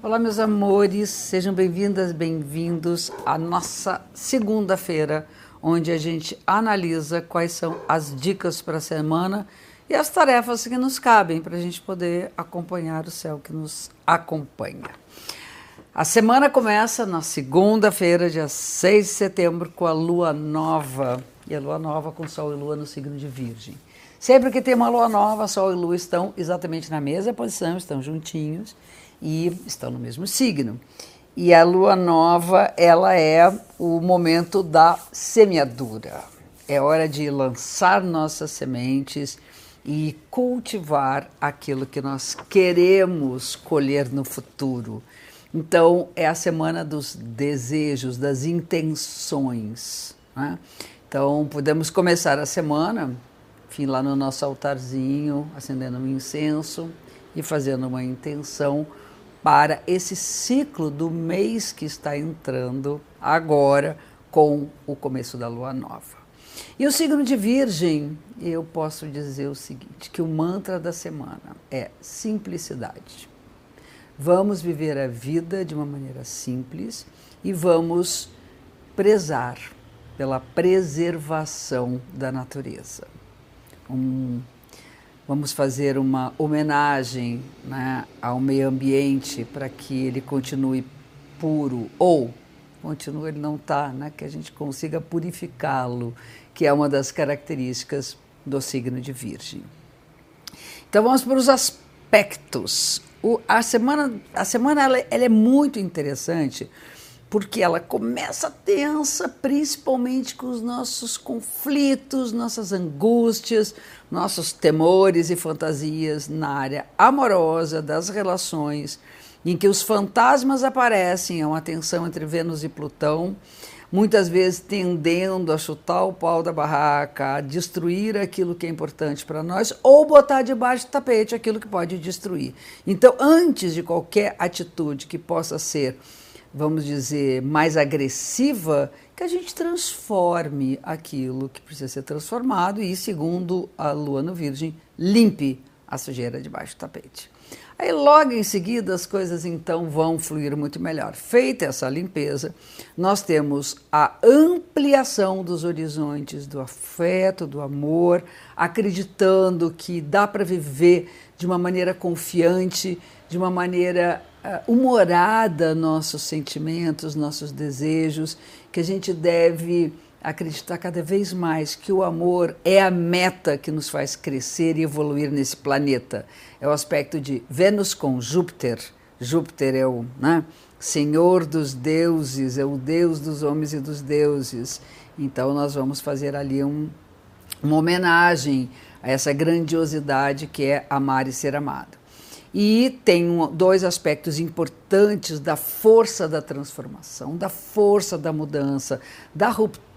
Olá, meus amores, sejam bem-vindas, bem-vindos à nossa segunda-feira, onde a gente analisa quais são as dicas para a semana e as tarefas que nos cabem para a gente poder acompanhar o céu que nos acompanha. A semana começa na segunda-feira, dia 6 de setembro, com a lua nova. E a lua nova com Sol e Lua no signo de Virgem. Sempre que tem uma lua nova, Sol e Lua estão exatamente na mesma posição, estão juntinhos e estão no mesmo signo. E a lua nova, ela é o momento da semeadura. É hora de lançar nossas sementes e cultivar aquilo que nós queremos colher no futuro. Então, é a semana dos desejos, das intenções. Né? Então, podemos começar a semana, enfim, lá no nosso altarzinho, acendendo um incenso e fazendo uma intenção para esse ciclo do mês que está entrando agora com o começo da lua nova. E o signo de Virgem, eu posso dizer o seguinte, que o mantra da semana é simplicidade. Vamos viver a vida de uma maneira simples e vamos prezar pela preservação da natureza. Um, vamos fazer uma homenagem né, ao meio ambiente para que ele continue puro ou continue ele não está, né, que a gente consiga purificá-lo, que é uma das características do signo de Virgem. Então vamos para os aspectos. O, a semana, a semana ela, ela é muito interessante porque ela começa tensa, principalmente com os nossos conflitos, nossas angústias, nossos temores e fantasias na área amorosa, das relações, em que os fantasmas aparecem, é uma tensão entre Vênus e Plutão, muitas vezes tendendo a chutar o pau da barraca, a destruir aquilo que é importante para nós, ou botar debaixo do tapete aquilo que pode destruir. Então, antes de qualquer atitude que possa ser vamos dizer, mais agressiva, que a gente transforme aquilo que precisa ser transformado e, segundo a lua no Virgem, limpe a sujeira debaixo do tapete. Aí, logo em seguida, as coisas então vão fluir muito melhor. Feita essa limpeza, nós temos a ampliação dos horizontes do afeto, do amor, acreditando que dá para viver de uma maneira confiante, de uma maneira uh, humorada nossos sentimentos, nossos desejos, que a gente deve acreditar cada vez mais que o amor é a meta que nos faz crescer e evoluir nesse planeta. É o aspecto de Vênus com Júpiter. Júpiter é o né, Senhor dos deuses, é o Deus dos homens e dos deuses. Então nós vamos fazer ali um, uma homenagem a essa grandiosidade que é amar e ser amado. E tem um, dois aspectos importantes da força da transformação, da força da mudança, da ruptura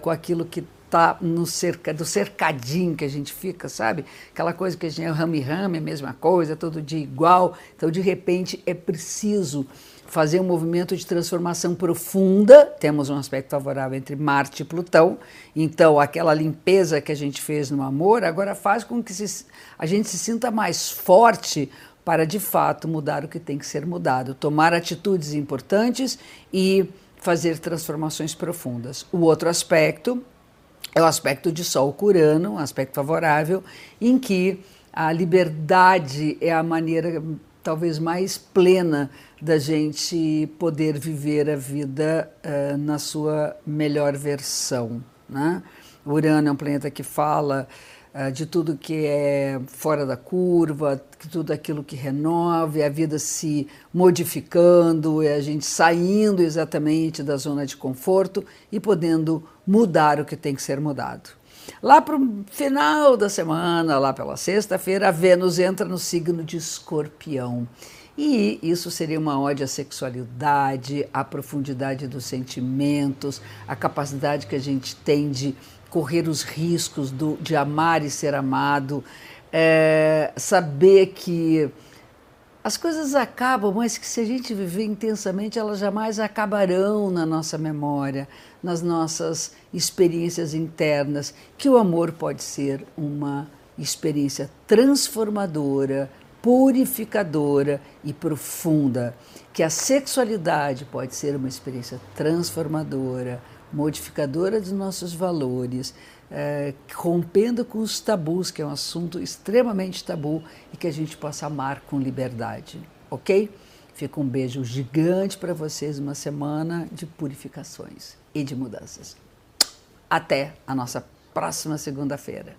com aquilo que está no cerca, do cercadinho que a gente fica, sabe? Aquela coisa que a gente é rame-rame, a mesma coisa, todo dia igual. Então, de repente, é preciso fazer um movimento de transformação profunda. Temos um aspecto favorável entre Marte e Plutão. Então, aquela limpeza que a gente fez no amor agora faz com que se, a gente se sinta mais forte para de fato mudar o que tem que ser mudado, tomar atitudes importantes e fazer transformações profundas. O outro aspecto é o aspecto de Sol Curano, um aspecto favorável, em que a liberdade é a maneira talvez mais plena da gente poder viver a vida uh, na sua melhor versão. Né? Urano é um planeta que fala de tudo que é fora da curva, tudo aquilo que renova, a vida se modificando, a gente saindo exatamente da zona de conforto e podendo mudar o que tem que ser mudado. Lá para o final da semana, lá pela sexta-feira, a Vênus entra no signo de Escorpião. E isso seria uma ode à sexualidade, à profundidade dos sentimentos, à capacidade que a gente tem de correr os riscos do, de amar e ser amado, é, saber que as coisas acabam, mas que se a gente viver intensamente, elas jamais acabarão na nossa memória, nas nossas experiências internas, que o amor pode ser uma experiência transformadora, purificadora e profunda, que a sexualidade pode ser uma experiência transformadora, modificadora dos nossos valores, é, rompendo com os tabus, que é um assunto extremamente tabu, e que a gente possa amar com liberdade, ok? Fica um beijo gigante para vocês, uma semana de purificações e de mudanças. Até a nossa próxima segunda-feira.